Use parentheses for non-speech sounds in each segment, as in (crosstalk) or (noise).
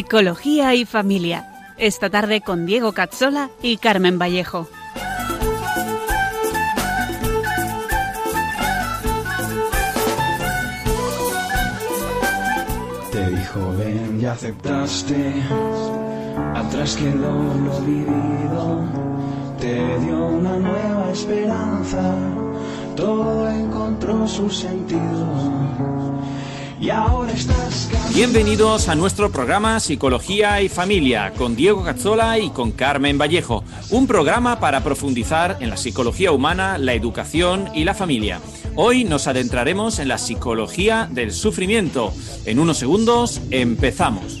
Psicología y Familia. Esta tarde con Diego Cazzola y Carmen Vallejo. Te dijo ven y aceptaste, atrás quedó lo vivido, te dio una nueva esperanza, todo encontró su sentido Bienvenidos a nuestro programa Psicología y Familia con Diego Cazzola y con Carmen Vallejo, un programa para profundizar en la psicología humana, la educación y la familia. Hoy nos adentraremos en la psicología del sufrimiento. En unos segundos empezamos.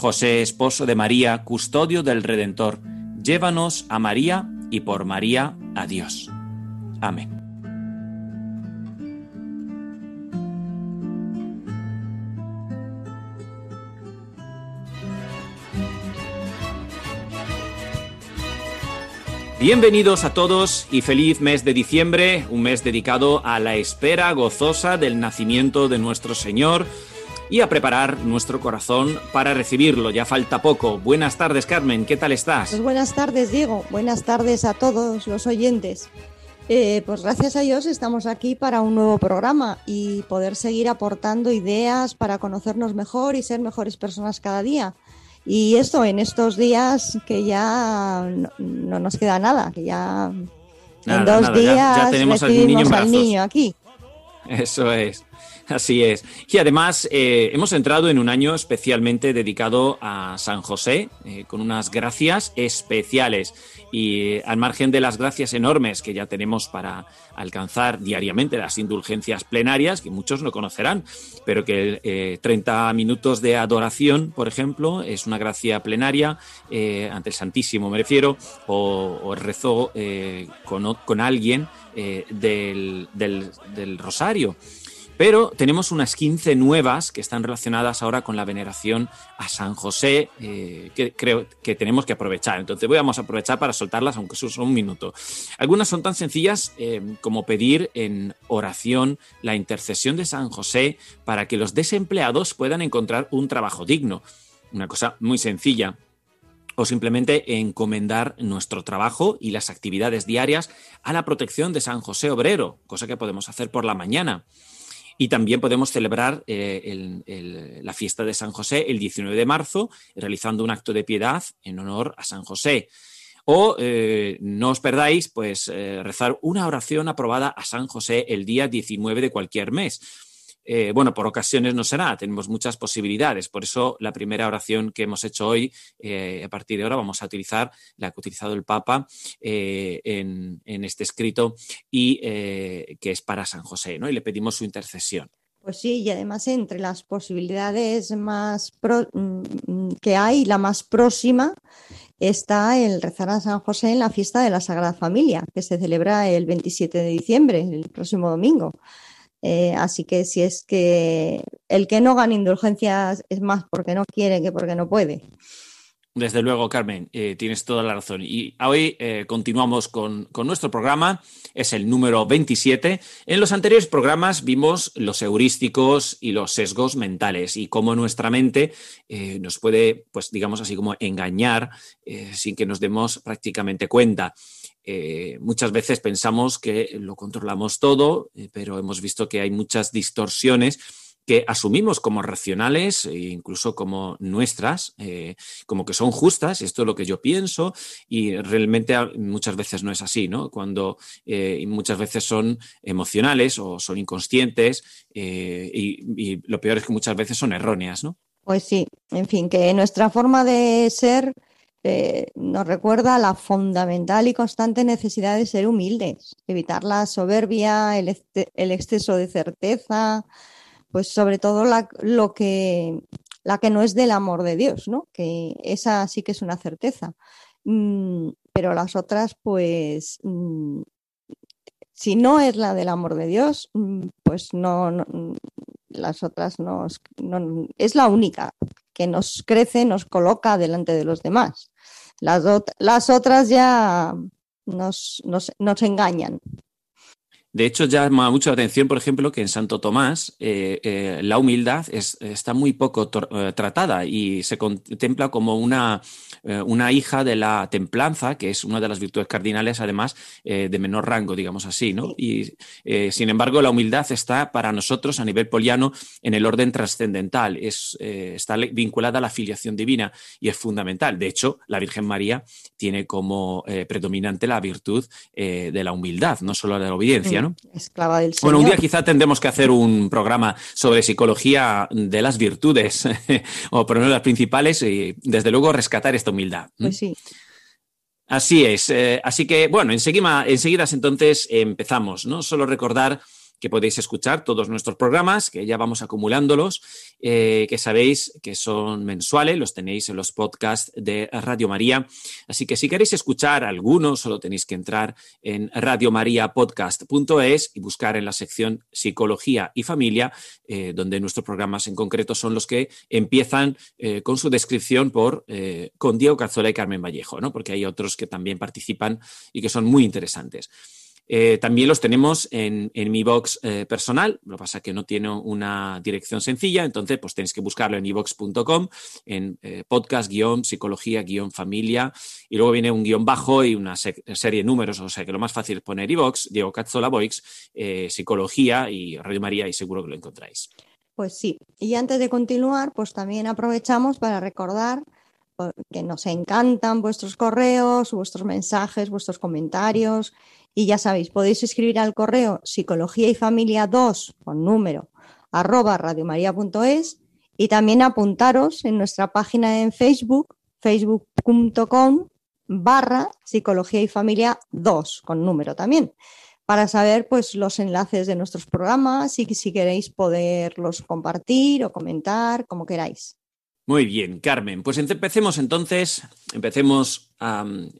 José, esposo de María, custodio del Redentor, llévanos a María y por María a Dios. Amén. Bienvenidos a todos y feliz mes de diciembre, un mes dedicado a la espera gozosa del nacimiento de nuestro Señor y a preparar nuestro corazón para recibirlo. Ya falta poco. Buenas tardes, Carmen. ¿Qué tal estás? Pues buenas tardes, Diego. Buenas tardes a todos los oyentes. Eh, pues gracias a Dios estamos aquí para un nuevo programa y poder seguir aportando ideas para conocernos mejor y ser mejores personas cada día. Y esto en estos días que ya no, nos queda nada, que ya en dos días ya, tenemos al niño, al niño aquí. Eso es. Así es. Y además eh, hemos entrado en un año especialmente dedicado a San José, eh, con unas gracias especiales. Y eh, al margen de las gracias enormes que ya tenemos para alcanzar diariamente las indulgencias plenarias, que muchos no conocerán, pero que 30 minutos de adoración, por ejemplo, es una gracia plenaria ante el Santísimo, me refiero, o, rezo con, alguien del, del Rosario. Pero tenemos unas 15 nuevas que están relacionadas ahora con la veneración a San José, eh, que creo que tenemos que aprovechar. Entonces vamos a aprovechar para soltarlas, aunque solo un minuto. Algunas son tan sencillas eh, como pedir en oración la intercesión de San José para que los desempleados puedan encontrar un trabajo digno. Una cosa muy sencilla o simplemente encomendar nuestro trabajo y las actividades diarias a la protección de San José Obrero, cosa que podemos hacer por la mañana. Y también podemos celebrar eh, la fiesta de San José el 19 de marzo, realizando un acto de piedad en honor a San José. O eh, no os perdáis, pues eh, rezar una oración aprobada a San José el día 19 de cualquier mes eh, bueno, por ocasiones no será, tenemos muchas posibilidades. Por eso la primera oración que hemos hecho hoy, eh, a partir de ahora vamos a utilizar la que ha utilizado el Papa eh, en, este escrito y que es para San José, ¿no? Y le pedimos su intercesión. Pues sí, y además entre las posibilidades más mm, que hay, la más próxima está el rezar a San José en la fiesta de la Sagrada Familia, que se celebra el 27 de diciembre, el próximo domingo. Eh, así que si es que el que no gana indulgencias es más porque no quiere que porque no puede. Desde luego, Carmen, eh, tienes toda la razón. Y hoy eh, continuamos con, nuestro programa, es el número 27. En los anteriores programas vimos los heurísticos y los sesgos mentales y cómo nuestra mente nos puede, pues digamos así, como engañar sin que nos demos prácticamente cuenta. Eh, muchas veces pensamos que lo controlamos todo, eh, pero hemos visto que hay muchas distorsiones que asumimos como racionales e incluso como nuestras, eh, como que son justas, esto es lo que yo pienso, y realmente muchas veces no es así, ¿no? Cuando muchas veces son emocionales o son inconscientes y, lo peor es que muchas veces son erróneas, ¿no? Pues sí, en fin, que nuestra forma de ser eh, nos recuerda la fundamental y constante necesidad de ser humildes, evitar la soberbia, el, el exceso de certeza, pues sobre todo la, lo que, la que no es del amor de Dios, ¿no? Que esa sí que es una certeza. Mm, pero las otras, pues, mm, si no es la del amor de Dios, mm, pues no, las otras no, es la única que nos crece, nos coloca delante de los demás. Las, las otras ya nos, nos, nos engañan. De hecho, llama mucho la atención, por ejemplo, que en Santo Tomás eh, eh, la humildad es, está muy poco eh, tratada y se contempla como una, una, hija de la templanza, que es una de las virtudes cardinales, además, de menor rango, digamos así. ¿no? Y, sin embargo, la humildad está para nosotros a nivel poliano en el orden trascendental, es, está vinculada a la filiación divina y es fundamental. De hecho, la Virgen María tiene como predominante la virtud de la humildad, no solo de la obediencia. Esclava del Bueno, un día quizá tendremos que hacer un programa sobre psicología de las virtudes, (laughs) o por lo menos las principales, y desde luego rescatar esta humildad. Pues sí. Así es. Eh, así que, bueno, enseguida, enseguida entonces empezamos, ¿no? Solo recordar que podéis escuchar todos nuestros programas, que ya vamos acumulándolos, eh, que sabéis que son mensuales, los tenéis en los podcasts de Radio María. Así que si queréis escuchar algunos, solo tenéis que entrar en radiomariapodcast.es y buscar en la sección Psicología y Familia, eh, donde nuestros programas en concreto son los que empiezan eh, con su descripción por con Diego Cazzola y Carmen Vallejo, ¿no? porque hay otros que también participan y que son muy interesantes. Eh, también los tenemos en, mi box eh, personal, lo que pasa es que no tiene una dirección sencilla, entonces pues tenéis que buscarlo en ibox.com, en eh, podcast, guion, psicología, guion, familia, y luego viene un guion bajo y una serie de números, o sea que lo más fácil es poner ibox, Diego Cazzola Boix, psicología y Radio María y seguro que lo encontráis. Pues sí, y antes de continuar, pues también aprovechamos para recordar que nos encantan vuestros correos, vuestros mensajes, vuestros comentarios. Y ya sabéis, podéis escribir al correo psicología y familia 2 con número arroba radiomaria.es y también apuntaros en nuestra página en Facebook, facebook.com barra psicología y familia 2 con número también para saber pues los enlaces de nuestros programas y si queréis poderlos compartir o comentar como queráis. Muy bien, Carmen. Pues empecemos entonces, empecemos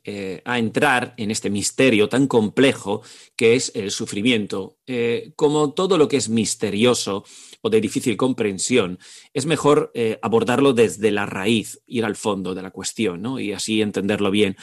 eh, a, entrar en este misterio tan complejo que es el sufrimiento. Eh, como todo lo que es misterioso o de difícil comprensión, es mejor eh, abordarlo desde la raíz, ir al fondo de la cuestión ¿no? y así entenderlo bien.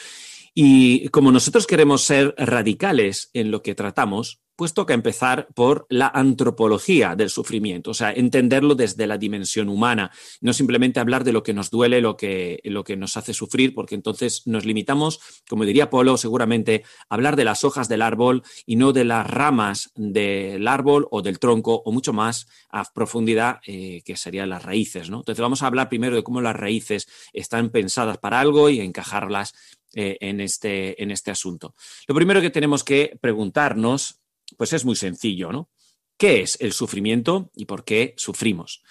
Y como nosotros queremos ser radicales en lo que tratamos, pues toca empezar por la antropología del sufrimiento, o sea, entenderlo desde la dimensión humana, no simplemente hablar de lo que nos duele, lo que, lo que nos hace sufrir, porque entonces nos limitamos, como diría Polo, seguramente a hablar de las hojas del árbol y no de las ramas del árbol o del tronco, o mucho más a profundidad, eh, que serían las raíces. ¿no? Entonces vamos a hablar primero de cómo las raíces están pensadas para algo y encajarlas eh, en, este, en este asunto. Lo primero que tenemos que preguntarnos pues es muy sencillo, ¿no? ¿Qué es el sufrimiento y por qué sufrimos?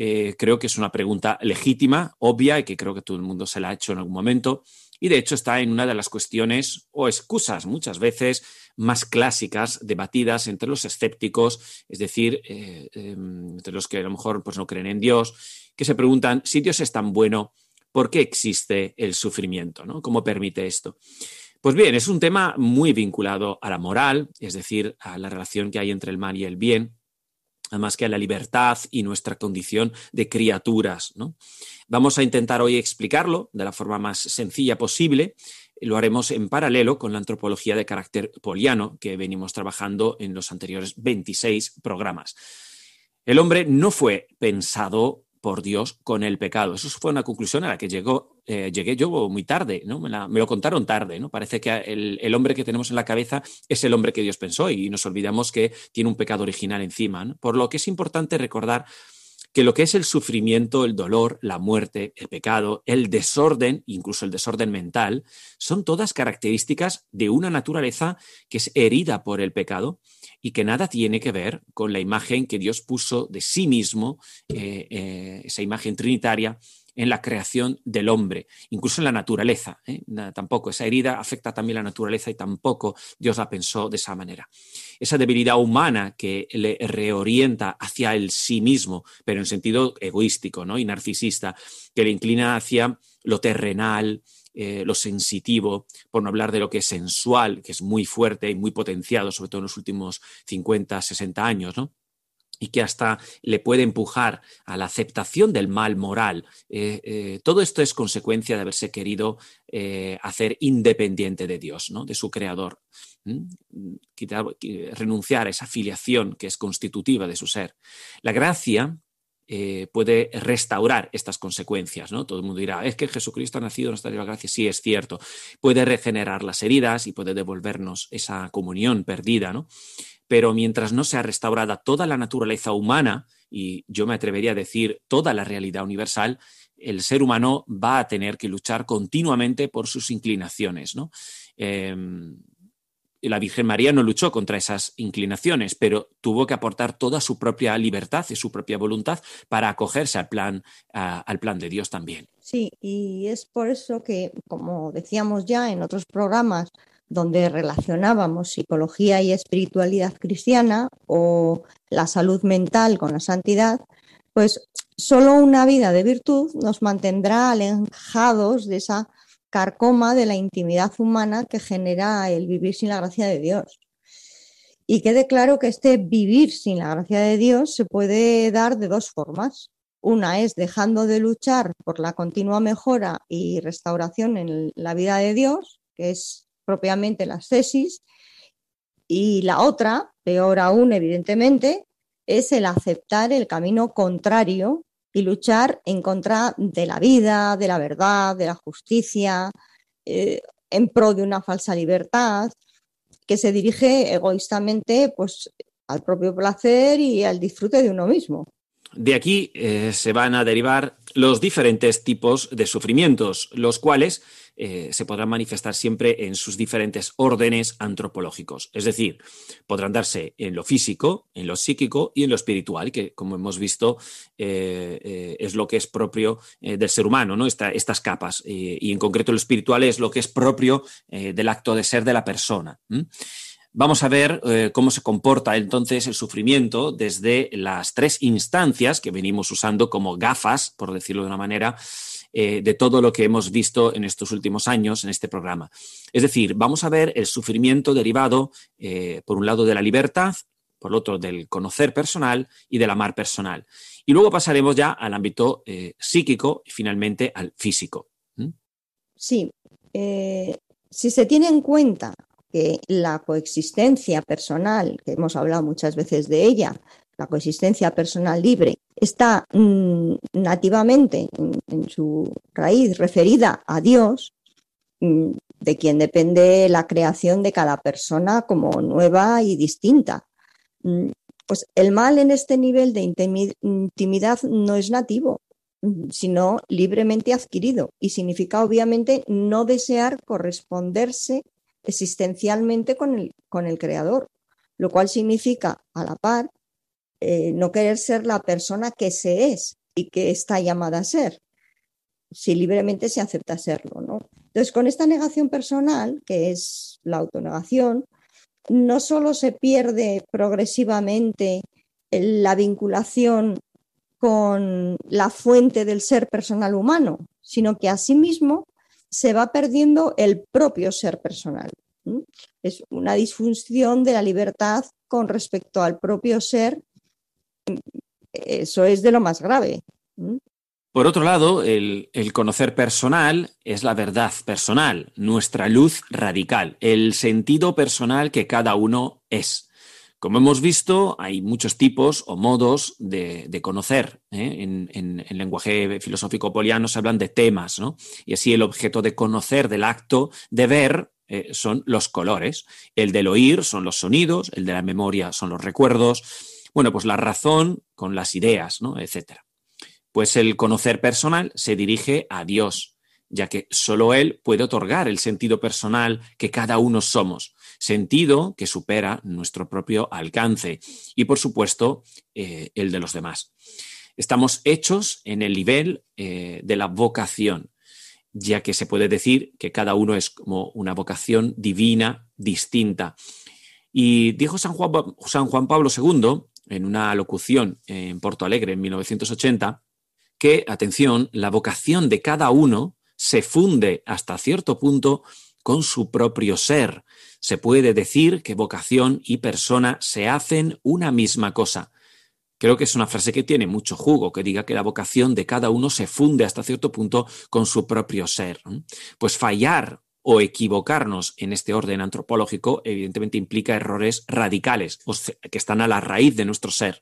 Eh, creo que es una pregunta legítima, obvia y que creo que todo el mundo se la ha hecho en algún momento. Y de hecho está en una de las cuestiones o excusas muchas veces más clásicas debatidas entre los escépticos, es decir, eh, em, entre los que a lo mejor pues, no creen en Dios, que se preguntan si Dios es tan bueno, ¿por qué existe el sufrimiento? ¿Cómo permite esto? Pues bien, es un tema muy vinculado a la moral, es decir, a la relación que hay entre el mal y el bien, además que a la libertad y nuestra condición de criaturas. Vamos a intentar hoy explicarlo de la forma más sencilla posible. Lo haremos en paralelo con la antropología de carácter poliano que venimos trabajando en los anteriores 26 programas. El hombre no fue pensado por Dios con el pecado. Eso fue una conclusión a la que llegó, eh, llegué yo muy tarde, ¿no? Me, lo contaron tarde, ¿no? Parece que el, hombre que tenemos en la cabeza es el hombre que Dios pensó y nos olvidamos que tiene un pecado original encima. Por lo que es importante recordar que lo que es el sufrimiento, el dolor, la muerte, el pecado, el desorden, incluso el desorden mental, son todas características de una naturaleza que es herida por el pecado y que nada tiene que ver con la imagen que Dios puso de sí mismo, eh, eh, esa imagen trinitaria en la creación del hombre, incluso en la naturaleza. ¿eh? tampoco, esa herida afecta también la naturaleza y tampoco Dios la pensó de esa manera. Esa debilidad humana que le reorienta hacia el sí mismo, pero en sentido egoístico ¿no? y narcisista, que le inclina hacia lo terrenal, eh, lo sensitivo, por no hablar de lo que es sensual, que es muy fuerte y muy potenciado, sobre todo en los últimos 50, 60 años, ¿no? Y que hasta le puede empujar a la aceptación del mal moral. Eh, eh, todo esto es consecuencia de haberse querido eh, hacer independiente de Dios, ¿no? de su creador. renunciar a esa filiación que es constitutiva de su ser. La gracia puede restaurar estas consecuencias. ¿no? Todo el mundo dirá, es que Jesucristo ha nacido, nos la gracia. Sí, es cierto. Puede regenerar las heridas y puede devolvernos esa comunión perdida. ¿no? pero mientras no sea restaurada toda la naturaleza humana, y yo me atrevería a decir toda la realidad universal, el ser humano va a tener que luchar continuamente por sus inclinaciones. ¿no? Em, la Virgen María no luchó contra esas inclinaciones, pero tuvo que aportar toda su propia libertad y su propia voluntad para acogerse al plan, al plan de Dios también. Sí, y es por eso que, como decíamos ya en otros programas, donde relacionábamos psicología y espiritualidad cristiana o la salud mental con la santidad, pues solo una vida de virtud nos mantendrá alejados de esa carcoma de la intimidad humana que genera el vivir sin la gracia de Dios. Y quede claro que este vivir sin la gracia de Dios se puede dar de dos formas. Una es dejando de luchar por la continua mejora y restauración en la vida de Dios, que es propiamente las tesis, y la otra, peor aún evidentemente, es el aceptar el camino contrario y luchar en contra de la vida, de la verdad, de la justicia, eh, en pro de una falsa libertad, que se dirige egoístamente pues, al propio placer y al disfrute de uno mismo. De aquí eh, se van a derivar los diferentes tipos de sufrimientos, los cuales eh, se podrán manifestar siempre en sus diferentes órdenes antropológicos. Es decir, podrán darse en lo físico, en lo psíquico y en lo espiritual, que como hemos visto eh, es lo que es propio del ser humano, ¿no? estas capas. y en concreto lo espiritual es lo que es propio del acto de ser de la persona. Vamos a ver eh, cómo se comporta entonces el sufrimiento desde las tres instancias que venimos usando como gafas, por decirlo de una manera, eh, de todo lo que hemos visto en estos últimos años en este programa. Es decir, vamos a ver el sufrimiento derivado, eh, por un lado, de la libertad, por otro, del conocer personal y del amar personal. Y luego pasaremos ya al ámbito psíquico y finalmente al físico. ¿Mm? Sí. si se tiene en cuenta que la coexistencia personal, que hemos hablado muchas veces de ella, la coexistencia personal libre, está mm, nativamente en, su raíz referida a Dios, mm, de quien depende la creación de cada persona como nueva y distinta. Mm, pues el mal en este nivel de intimidad no es nativo, sino libremente adquirido y significa obviamente no desear corresponderse existencialmente con el, con el creador, lo cual significa a la par eh, no querer ser la persona que se es y que está llamada a ser, si libremente se acepta serlo. ¿no? Entonces, con esta negación personal, que es la autonegación, no solo se pierde progresivamente la vinculación con la fuente del ser personal humano, sino que asimismo se va perdiendo el propio ser personal. Es una disfunción de la libertad con respecto al propio ser. Eso es de lo más grave. Por otro lado, el, conocer personal es la verdad personal, nuestra luz radical, el sentido personal que cada uno es. Como hemos visto, hay muchos tipos o modos de, conocer. ¿eh? En, lenguaje filosófico poliano se hablan de temas, ¿no? Y así el objeto de conocer del acto de ver eh, son los colores. El del oír son los sonidos, el de la memoria son los recuerdos. Bueno, pues la razón con las ideas, ¿no? Etcétera. Pues el conocer personal se dirige a Dios, ya que solo Él puede otorgar el sentido personal que cada uno somos sentido que supera nuestro propio alcance y, por supuesto, eh, el de los demás. Estamos hechos en el nivel eh, de la vocación, ya que se puede decir que cada uno es como una vocación divina distinta. Y dijo San Juan, San Juan Pablo II, en una locución en Porto Alegre en 1980, que, atención, la vocación de cada uno se funde hasta cierto punto con su propio ser, se puede decir que vocación y persona se hacen una misma cosa. Creo que es una frase que tiene mucho jugo, que diga que la vocación de cada uno se funde hasta cierto punto con su propio ser. Pues fallar o equivocarnos en este orden antropológico evidentemente implica errores radicales, que están a la raíz de nuestro ser.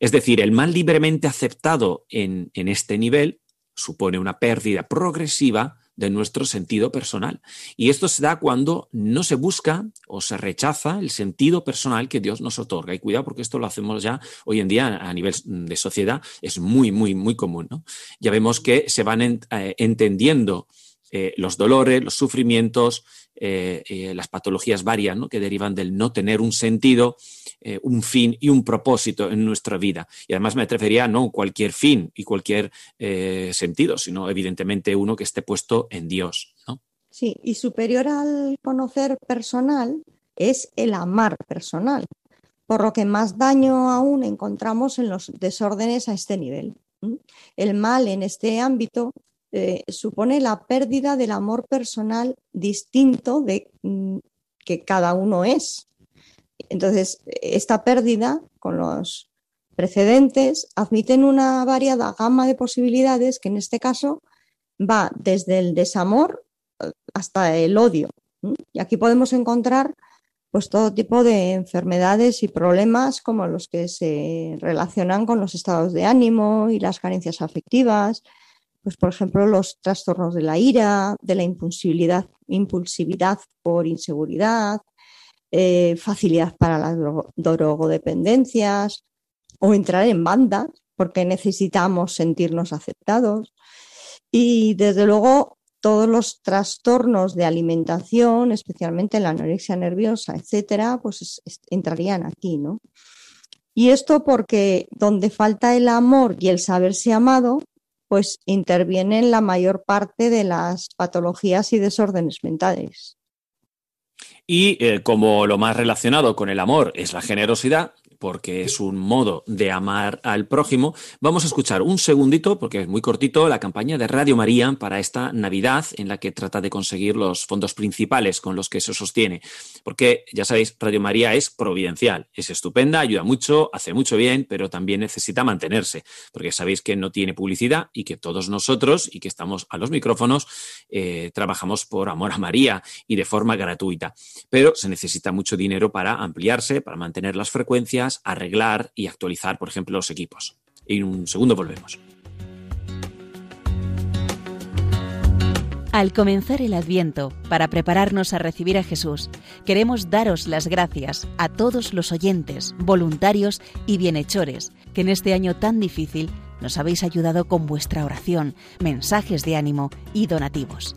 Es decir, el mal libremente aceptado en, en este nivel supone una pérdida progresiva de nuestro sentido personal. Y esto se da cuando no se busca o se rechaza el sentido personal que Dios nos otorga. Y cuidado porque esto lo hacemos ya hoy en día a nivel de sociedad, es muy, muy, muy común. Ya vemos que se van eh, entendiendo eh, los dolores, los sufrimientos, eh, las patologías varias que derivan del no tener un sentido eh, un fin y un propósito en nuestra vida. Y además me refería no cualquier fin y cualquier eh, sentido, sino evidentemente uno que esté puesto en Dios. Sí, y superior al conocer personal es el amar personal, por lo que más daño aún encontramos en los desórdenes a este nivel. El mal en este ámbito eh, supone la pérdida del amor personal distinto de mm, que cada uno es. Entonces, esta pérdida con los precedentes admiten una variada gama de posibilidades que en este caso va desde el desamor eh, hasta el odio. Y aquí podemos encontrar pues todo tipo de enfermedades y problemas como los que se relacionan con los estados de ánimo y las carencias afectivas, pues por ejemplo los trastornos de la ira, de la impulsividad, impulsividad por inseguridad, eh, facilidad para las drogodependencias o entrar en bandas porque necesitamos sentirnos aceptados. Y desde luego todos los trastornos de alimentación, especialmente la anorexia nerviosa, etcétera, pues entrarían aquí, ¿no? Y esto porque donde falta el amor y el saberse amado, pues intervienen la mayor parte de las patologías y desórdenes mentales. Y eh, como lo más relacionado con el amor es la generosidad, porque es un modo de amar al prójimo, vamos a escuchar un segundito, porque es muy cortito, la campaña de Radio María para esta Navidad, en la que trata de conseguir los fondos principales con los que se sostiene. Porque ya sabéis, Radio María es providencial, es estupenda, ayuda mucho, hace mucho bien, pero también necesita mantenerse, porque sabéis que no tiene publicidad y que todos nosotros, y que estamos a los micrófonos, eh, trabajamos por amor a María y de forma gratuita. Pero se necesita mucho dinero para ampliarse, para mantener las frecuencias, arreglar y actualizar, por ejemplo, los equipos. En un segundo volvemos. Al comenzar el Adviento, para prepararnos a recibir a Jesús, queremos daros las gracias a todos los oyentes, voluntarios y bienhechores que en este año tan difícil nos habéis ayudado con vuestra oración, mensajes de ánimo y donativos.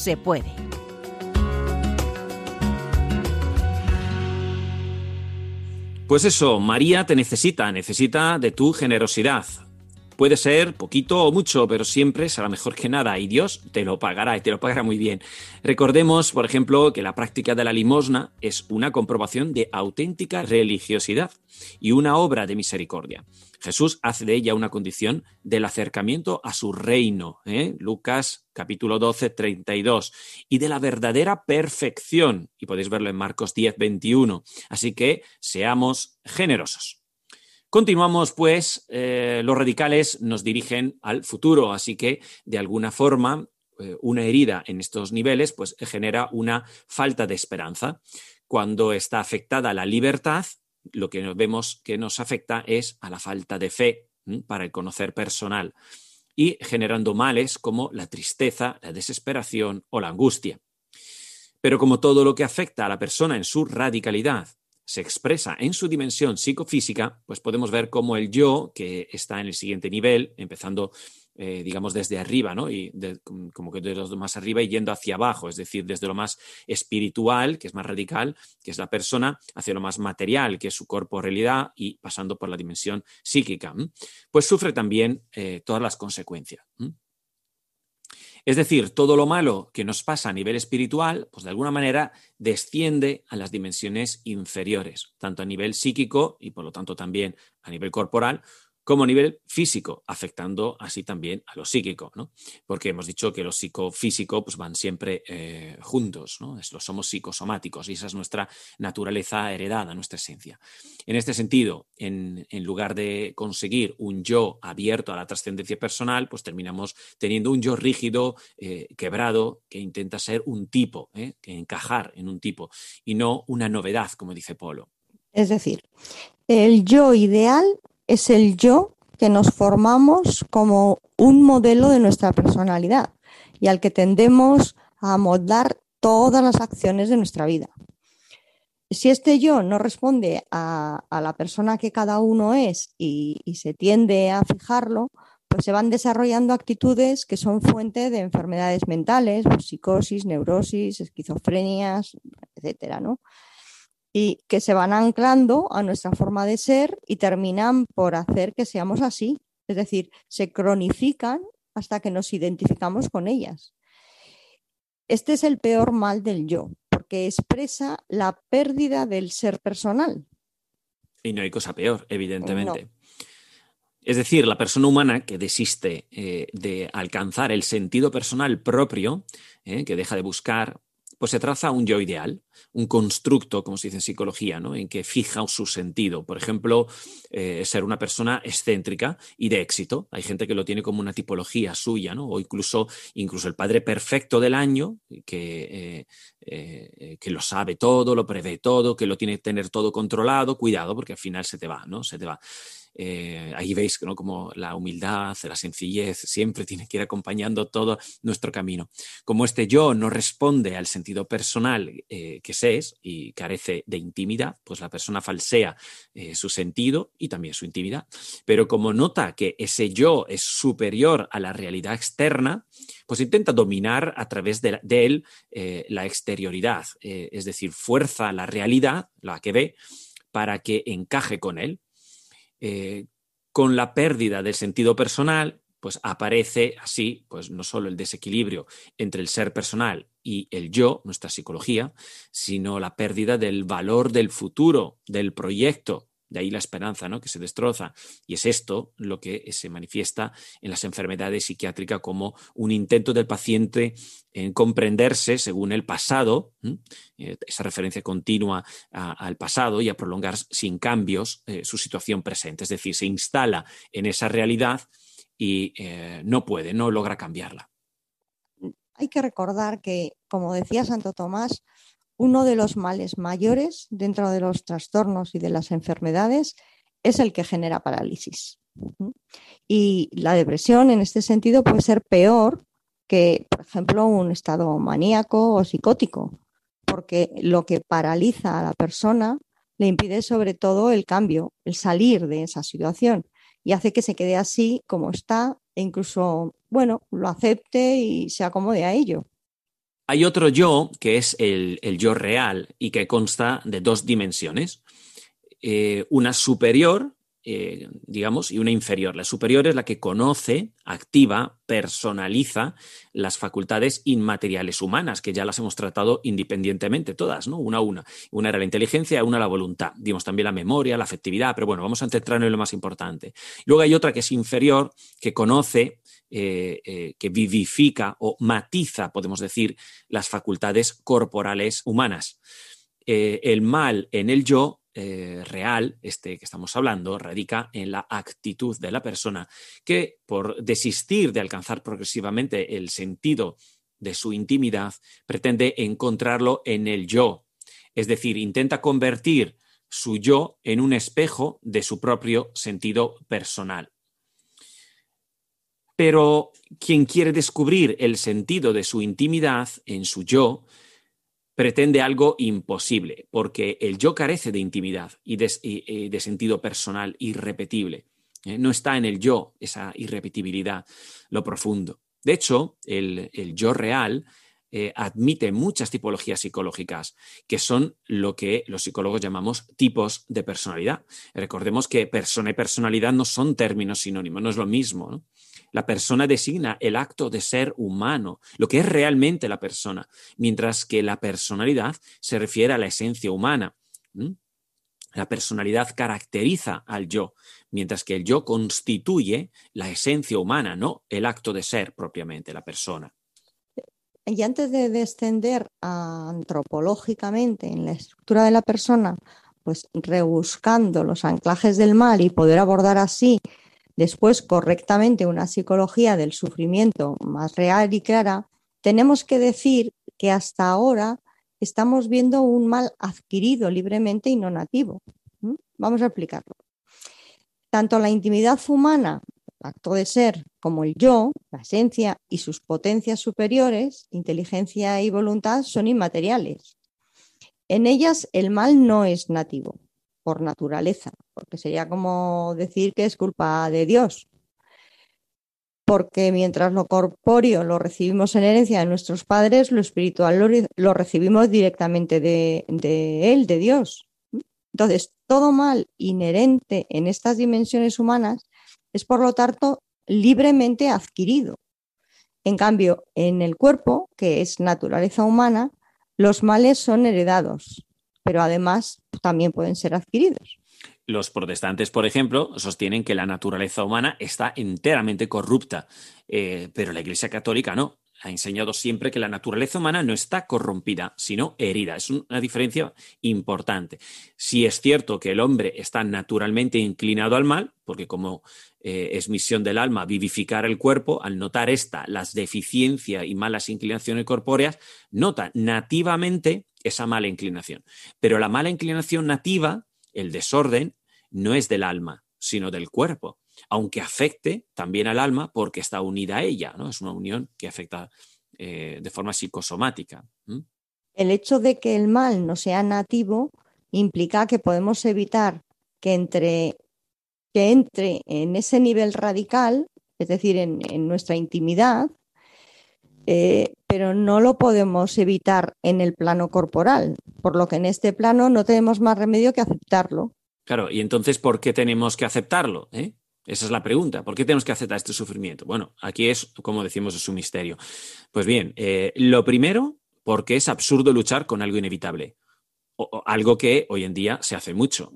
se puede. Pues eso, María te necesita, necesita de tu generosidad. Puede ser poquito o mucho, pero siempre será mejor que nada y Dios te lo pagará y te lo pagará muy bien. Recordemos, por ejemplo, que la práctica de la limosna es una comprobación de auténtica religiosidad y una obra de misericordia. Jesús hace de ella una condición del acercamiento a su reino, ¿eh? Lucas capítulo 12, 32, y de la verdadera perfección, y podéis verlo en Marcos 10, 21. Así que seamos generosos. Continuamos, pues, eh, los radicales nos dirigen al futuro, así que, de alguna forma, eh, una herida en estos niveles, pues, genera una falta de esperanza. Cuando está afectada la libertad, lo que vemos que nos afecta es a la falta de fe para el conocer personal y generando males como la tristeza, la desesperación o la angustia. Pero como todo lo que afecta a la persona en su radicalidad se expresa en su dimensión psicofísica, pues podemos ver cómo el yo, que está en el siguiente nivel, empezando, eh, digamos, desde arriba, ¿no? Y como que desde lo más arriba y yendo hacia abajo, es decir, desde lo más espiritual, que es más radical, que es la persona, hacia lo más material, que es su cuerpo realidad, y pasando por la dimensión psíquica, pues sufre también eh, todas las consecuencias. Es decir, todo lo malo que nos pasa a nivel espiritual, pues de alguna manera desciende a las dimensiones inferiores, tanto a nivel psíquico y por lo tanto también a nivel corporal, como a nivel físico, afectando así también a lo psíquico, ¿no? Porque hemos dicho que lo psicofísico pues, van siempre eh, juntos, ¿no? somos psicosomáticos y esa es nuestra naturaleza heredada, nuestra esencia. En este sentido, en, lugar de conseguir un yo abierto a la trascendencia personal, pues terminamos teniendo un yo rígido, eh, quebrado, que intenta ser un tipo, ¿eh? encajar en un tipo, y no una novedad, como dice Polo. Es decir, el yo ideal es el yo que nos formamos como un modelo de nuestra personalidad y al que tendemos a moldar todas las acciones de nuestra vida. Si este yo no responde a, la persona que cada uno es y, se tiende a fijarlo, pues se van desarrollando actitudes que son fuente de enfermedades mentales, psicosis, neurosis, esquizofrenias, etcétera, ¿no? Y que se van anclando a nuestra forma de ser y terminan por hacer que seamos así. Es decir, se cronifican hasta que nos identificamos con ellas. Este es el peor mal del yo, porque expresa la pérdida del ser personal. Y no hay cosa peor, evidentemente. Es decir, la persona humana que desiste eh, de alcanzar el sentido personal propio, eh, que deja de buscar pues se traza un yo ideal, un constructo, como se dice en psicología, ¿no? en que fija su sentido. Por ejemplo, eh, ser una persona excéntrica y de éxito. Hay gente que lo tiene como una tipología suya, ¿no? o incluso, incluso el padre perfecto del año, que, eh, eh, que lo sabe todo, lo prevé todo, que lo tiene que tener todo controlado. Cuidado, porque al final se te va, ¿no? Se te va. Eh, ahí veis ¿no? como la humildad, la sencillez siempre (laughs) tiene que ir acompañando todo nuestro camino. Como este yo no responde al sentido personal eh, que se es y carece de intimidad, pues la persona falsea eh, su sentido y también su intimidad. Pero como nota que ese yo es superior a la realidad externa, pues intenta dominar a través de, de él la exterioridad, es decir, fuerza la realidad, la que ve, para que encaje con él eh, con la pérdida del sentido personal, pues aparece así, pues no solo el desequilibrio entre el ser personal y el yo, nuestra psicología, sino la pérdida del valor del futuro, del proyecto, de ahí la esperanza, ¿no? Que se destroza. Y es esto lo que se manifiesta en las enfermedades psiquiátricas como un intento del paciente en comprenderse según el pasado, eh, esa referencia continua al pasado y a prolongar sin cambios eh, su situación presente. Es decir, se instala en esa realidad y eh, no puede, no logra cambiarla. Hay que recordar que, como decía Santo Tomás, uno de los males mayores dentro de los trastornos y de las enfermedades es el que genera parálisis. Y la depresión en este sentido puede ser peor que, por ejemplo, un estado maníaco o psicótico, porque lo que paraliza a la persona le impide sobre todo el cambio, el salir de esa situación y hace que se quede así como está e incluso, bueno, lo acepte y se acomode a ello. Hay otro yo que es el, yo real y que consta de dos dimensiones. Eh, una superior, eh, digamos, y una inferior. La superior es la que conoce, activa, personaliza las facultades inmateriales humanas, que ya las hemos tratado independientemente todas, ¿no? Una a una. Una era la inteligencia, una la voluntad. Dimos también la memoria, la afectividad, pero bueno, vamos a centrarnos en lo más importante. Luego hay otra que es inferior, que conoce, eh, eh, que vivifica o matiza, podemos decir, las facultades corporales humanas. el mal en el yo eh, real, este que estamos hablando, radica en la actitud de la persona que por desistir de alcanzar progresivamente el sentido de su intimidad, pretende encontrarlo en el yo, es decir, intenta convertir su yo en un espejo de su propio sentido personal. Pero quien quiere descubrir el sentido de su intimidad en su yo, pretende algo imposible, porque el yo carece de intimidad y de, sentido personal irrepetible. ¿eh? No está en el yo esa irrepetibilidad, lo profundo. De hecho, el, yo real eh, admite muchas tipologías psicológicas, que son lo que los psicólogos llamamos tipos de personalidad. Recordemos que persona y personalidad no son términos sinónimos, no es lo mismo. La persona designa el acto de ser humano, lo que es realmente la persona, mientras que la personalidad se refiere a la esencia humana. La personalidad caracteriza al yo, mientras que el yo constituye la esencia humana, no el acto de ser propiamente, la persona. Y antes de descender antropológicamente en la estructura de la persona, pues rebuscando los anclajes del mal y poder abordar así después correctamente una psicología del sufrimiento más real y clara, tenemos que decir que hasta ahora estamos viendo un mal adquirido libremente y no nativo. Vamos a explicarlo. Tanto la intimidad humana, el acto de ser, como el yo, la esencia y sus potencias superiores, inteligencia y voluntad, son inmateriales. En ellas el mal no es nativo por naturaleza, porque sería como decir que es culpa de Dios. Porque mientras lo corpóreo lo recibimos en herencia de nuestros padres, lo espiritual lo, recibimos directamente de, de Él, de Dios. Entonces, todo mal inherente en estas dimensiones humanas es, por lo tanto, libremente adquirido. En cambio, en el cuerpo, que es naturaleza humana, los males son heredados, pero además también pueden ser adquiridos. Los protestantes, por ejemplo, sostienen que la naturaleza humana está enteramente corrupta, eh, pero la Iglesia Católica no. Ha enseñado siempre que la naturaleza humana no está corrompida, sino herida. Es una diferencia importante. Si es cierto que el hombre está naturalmente inclinado al mal, porque como eh, es misión del alma vivificar el cuerpo, al notar esta, las deficiencias y malas inclinaciones corpóreas, nota nativamente esa mala inclinación. Pero la mala inclinación nativa, el desorden, no es del alma, sino del cuerpo, aunque afecte también al alma porque está unida a ella, ¿no? Es una unión que afecta eh, de forma psicosomática. El hecho de que el mal no sea nativo implica que podemos evitar que entre, que entre en ese nivel radical, es decir, en, nuestra intimidad, eh, pero no lo podemos evitar en el plano corporal, por lo que en este plano no tenemos más remedio que aceptarlo. Claro, y entonces, ¿por qué tenemos que aceptarlo? Eh? Esa es la pregunta. ¿Por qué tenemos que aceptar este sufrimiento? Bueno, aquí es, como decimos, es un misterio. Pues bien, eh, lo primero, porque es absurdo luchar con algo inevitable, o, algo que hoy en día se hace mucho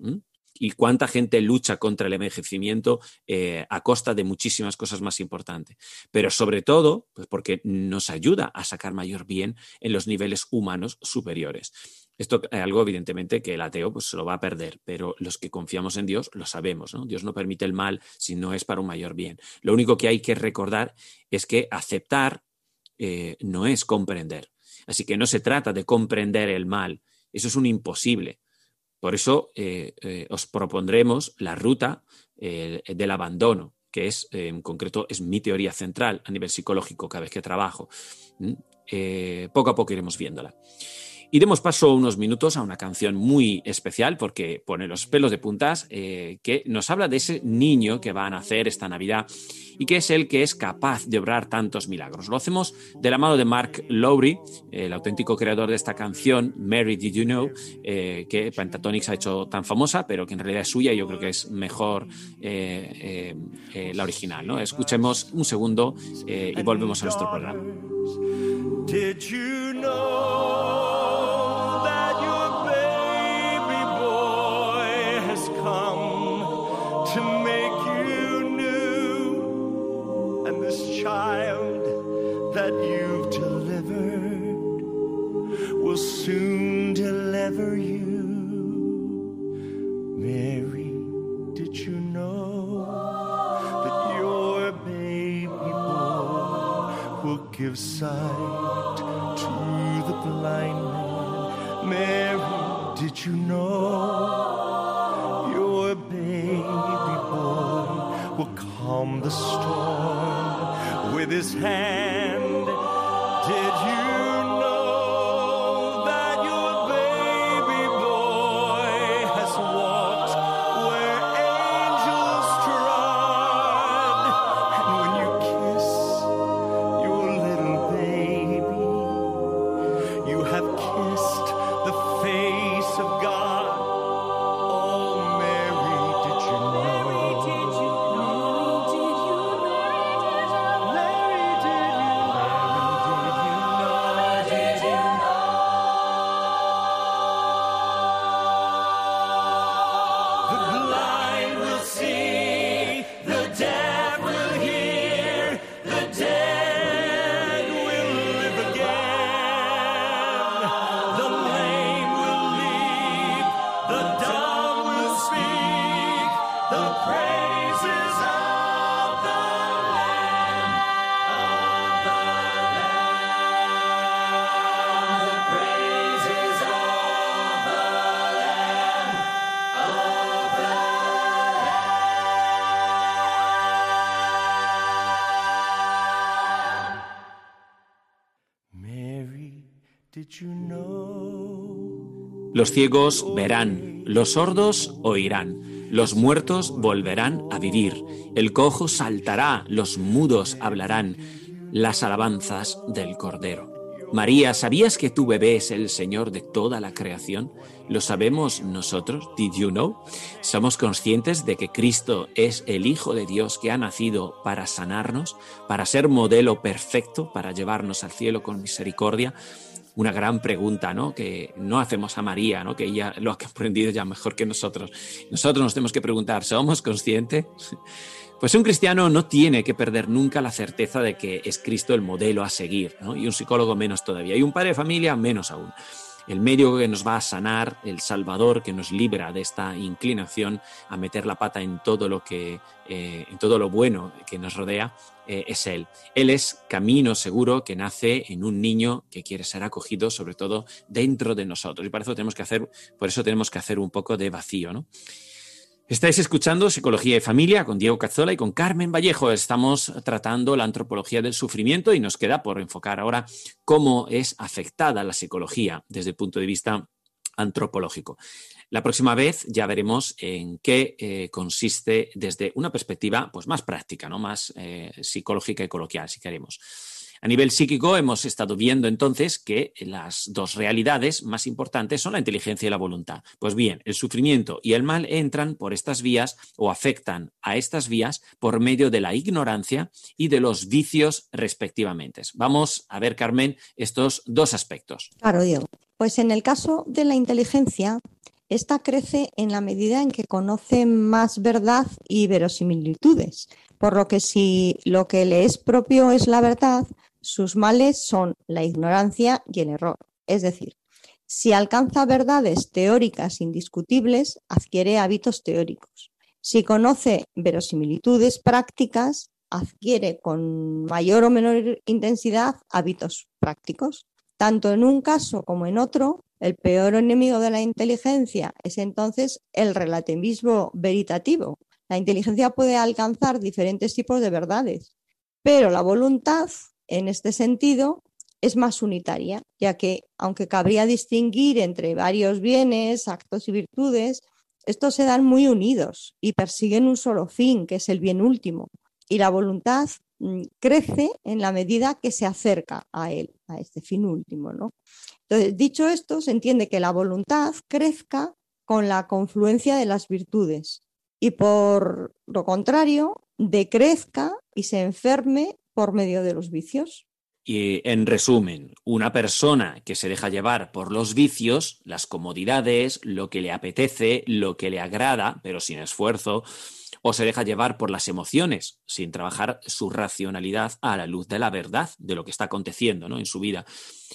y cuánta gente lucha contra el envejecimiento eh, a costa de muchísimas cosas más importantes. Pero sobre todo, pues porque nos ayuda a sacar mayor bien en los niveles humanos superiores. Esto es algo evidentemente que el ateo pues, se lo va a perder, pero los que confiamos en Dios lo sabemos. ¿no? Dios no permite el mal si no es para un mayor bien. Lo único que hay que recordar es que aceptar eh, no es comprender. Así que no se trata de comprender el mal. Eso es un imposible. Por eso eh, eh, os propondremos la ruta eh, del abandono, que es, en concreto, es mi teoría central a nivel psicológico cada vez que trabajo. poco a poco iremos viéndola. Y demos paso unos minutos a una canción muy especial porque pone los pelos de puntas, eh, que nos habla de ese niño que va a nacer esta Navidad y que es el que es capaz de obrar tantos milagros. Lo hacemos de la mano de Mark Lowry, el auténtico creador de esta canción, Mary Did You Know, eh, que Pentatonix ha hecho tan famosa, pero que en realidad es suya y yo creo que es mejor eh, la original. ¿no? Escuchemos un segundo y volvemos a nuestro programa. Did you know this child that you've delivered will soon deliver you. Mary, did you know that your baby boy will give sight? To the blind man. Mary, did you know your baby boy will calm the storm with his hand? Los ciegos verán, los sordos oirán, los muertos volverán a vivir, el cojo saltará, los mudos hablarán, las alabanzas del Cordero. María, ¿sabías que tu bebé es el Señor de toda la creación? ¿Lo sabemos nosotros? ¿Did you know? ¿Somos conscientes de que Cristo es el Hijo de Dios que ha nacido para sanarnos, para ser modelo perfecto, para llevarnos al cielo con misericordia? Una gran pregunta, ¿no? Que no hacemos a María, ¿no? Que ella lo ha comprendido ya mejor que nosotros. Nosotros nos tenemos que preguntar, ¿somos conscientes? (laughs) Pues un cristiano no tiene que perder nunca la certeza de que es Cristo el modelo a seguir, ¿no? Y un psicólogo menos todavía, y un padre de familia menos aún el medio que nos va a sanar, el Salvador que nos libra de esta inclinación a meter la pata en todo lo que, eh, en todo lo bueno que nos rodea, eh, es Él. Él es camino seguro que nace en un niño que quiere ser acogido, sobre todo dentro de nosotros. Y para eso tenemos que hacer, por eso tenemos que hacer un poco de vacío, ¿no? Estáis escuchando Psicología y Familia con Diego Cazzola y con Carmen Vallejo. Estamos tratando la antropología del sufrimiento y nos queda por enfocar ahora cómo es afectada la psicología desde el punto de vista antropológico. La próxima vez ya veremos en qué eh, consiste desde una perspectiva pues, más práctica, ¿no? más eh, psicológica y coloquial, si queremos. A nivel psíquico hemos estado viendo entonces que las dos realidades más importantes son la inteligencia y la voluntad. Pues bien, el sufrimiento y el mal entran por estas vías o afectan a estas vías por medio de la ignorancia y de los vicios respectivamente. Vamos a ver, Carmen, estos dos aspectos. Claro, Diego. Pues en el caso de la inteligencia, esta crece en la medida en que conoce más verdad y verosimilitudes, por lo que si lo que le es propio es la verdad, sus males son la ignorancia y el error. Es decir, si alcanza verdades teóricas indiscutibles, adquiere hábitos teóricos. Si conoce verosimilitudes prácticas, adquiere con mayor o menor intensidad hábitos prácticos. Tanto en un caso como en otro, el peor enemigo de la inteligencia es entonces el relativismo veritativo. La inteligencia puede alcanzar diferentes tipos de verdades, pero la voluntad en este sentido, es más unitaria, ya que aunque cabría distinguir entre varios bienes, actos y virtudes, estos se dan muy unidos y persiguen un solo fin, que es el bien último. Y la voluntad crece en la medida que se acerca a él, a este fin último. ¿no? Entonces, dicho esto, se entiende que la voluntad crezca con la confluencia de las virtudes y por lo contrario, decrezca y se enferme por medio de los vicios. Y en resumen, una persona que se deja llevar por los vicios, las comodidades, lo que le apetece, lo que le agrada, pero sin esfuerzo, o se deja llevar por las emociones, sin trabajar su racionalidad a la luz de la verdad de lo que está aconteciendo ¿no? en su vida,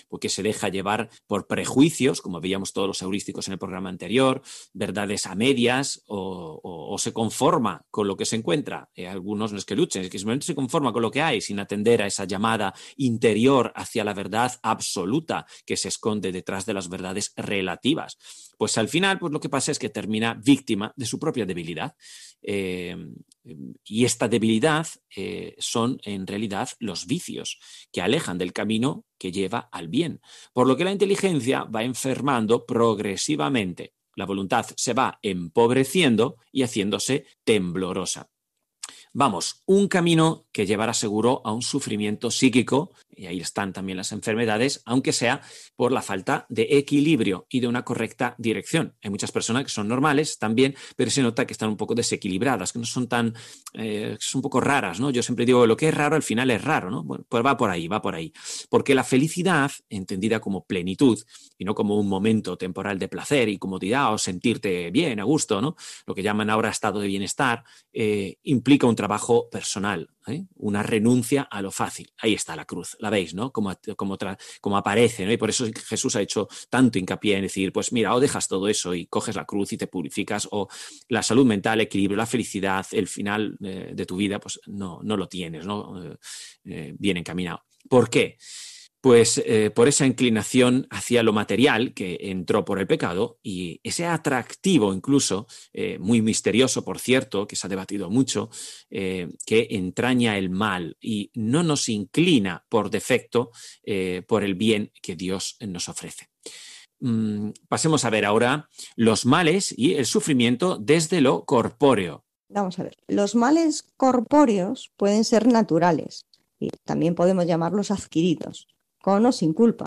porque se deja llevar por prejuicios, como veíamos todos los heurísticos en el programa anterior, verdades a medias, o, se conforma con lo que se encuentra. Eh, algunos no es que luchen, es que simplemente se conforma con lo que hay, sin atender a esa llamada interior hacia la verdad absoluta que se esconde detrás de las verdades relativas. Pues al final, pues lo que pasa es que termina víctima de su propia debilidad. Eh, y esta debilidad eh, son en realidad los vicios que alejan del camino que lleva al bien. Por lo que la inteligencia va enfermando progresivamente. La voluntad se va empobreciendo y haciéndose temblorosa. Vamos, un camino que llevará seguro a un sufrimiento psíquico, y ahí están también las enfermedades, aunque sea por la falta de equilibrio y de una correcta dirección. Hay muchas personas que son normales también, pero se nota que están un poco desequilibradas, que no son tan, eh, son un poco raras, ¿no? Yo siempre digo, lo que es raro al final es raro, ¿no? Bueno, pues va por ahí, va por ahí. Porque la felicidad, entendida como plenitud y no como un momento temporal de placer y comodidad o sentirte bien, a gusto, ¿no? Lo que llaman ahora estado de bienestar, eh, implica un trabajo personal, ¿eh? una renuncia a lo fácil. Ahí está la cruz, la veis, ¿no? Como, como, aparece, ¿no? Y por eso Jesús ha hecho tanto hincapié en decir, pues mira, o dejas todo eso y coges la cruz y te purificas, o la salud mental, el equilibrio, la felicidad, el final eh, de tu vida, pues no, no lo tienes, ¿no? Eh, bien encaminado. ¿Por qué? Pues eh, por esa inclinación hacia lo material que entró por el pecado y ese atractivo incluso, eh, muy misterioso por cierto, que se ha debatido mucho, eh, que entraña el mal y no nos inclina por defecto por el bien que Dios nos ofrece. Mm, pasemos a ver ahora los males y el sufrimiento desde lo corpóreo. Vamos a ver, los males corpóreos pueden ser naturales y también podemos llamarlos adquiridos con o sin culpa.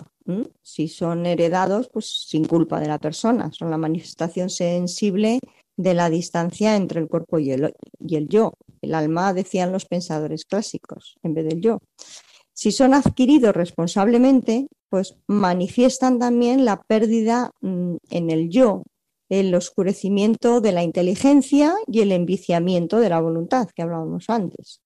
Si son heredados, pues sin culpa de la persona. Son la manifestación sensible de la distancia entre el cuerpo y el, y el yo. El alma, decían los pensadores clásicos, en vez del yo. Si son adquiridos responsablemente, pues manifiestan también la pérdida mm, en el yo, el oscurecimiento de la inteligencia y el enviciamiento de la voluntad que hablábamos antes.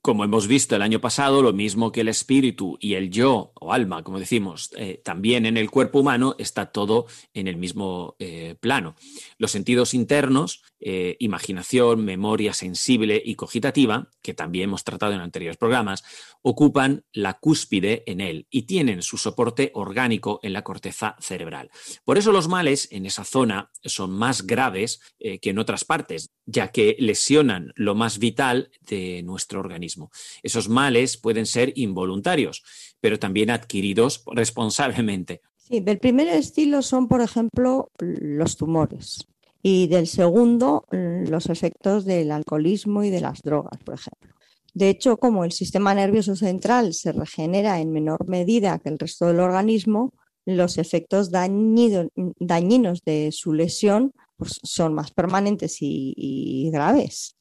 Como hemos visto el año pasado, lo mismo que el espíritu y el yo o alma, como decimos, eh, también en el cuerpo humano está todo en el mismo eh, plano. Los sentidos internos, eh, imaginación, memoria sensible y cogitativa, que también hemos tratado en anteriores programas, ocupan la cúspide en él y tienen su soporte orgánico en la corteza cerebral. Por eso los males en esa zona son más graves que en otras partes, ya que lesionan lo más vital de nuestro organismo. Esos males pueden ser involuntarios, pero también adquiridos responsablemente. Sí, del primer estilo son, por ejemplo, los tumores y del segundo los efectos del alcoholismo y de las drogas, por ejemplo. De hecho, como el sistema nervioso central se regenera en menor medida que el resto del organismo, los efectos dañinos de su lesión pues, son más permanentes y graves.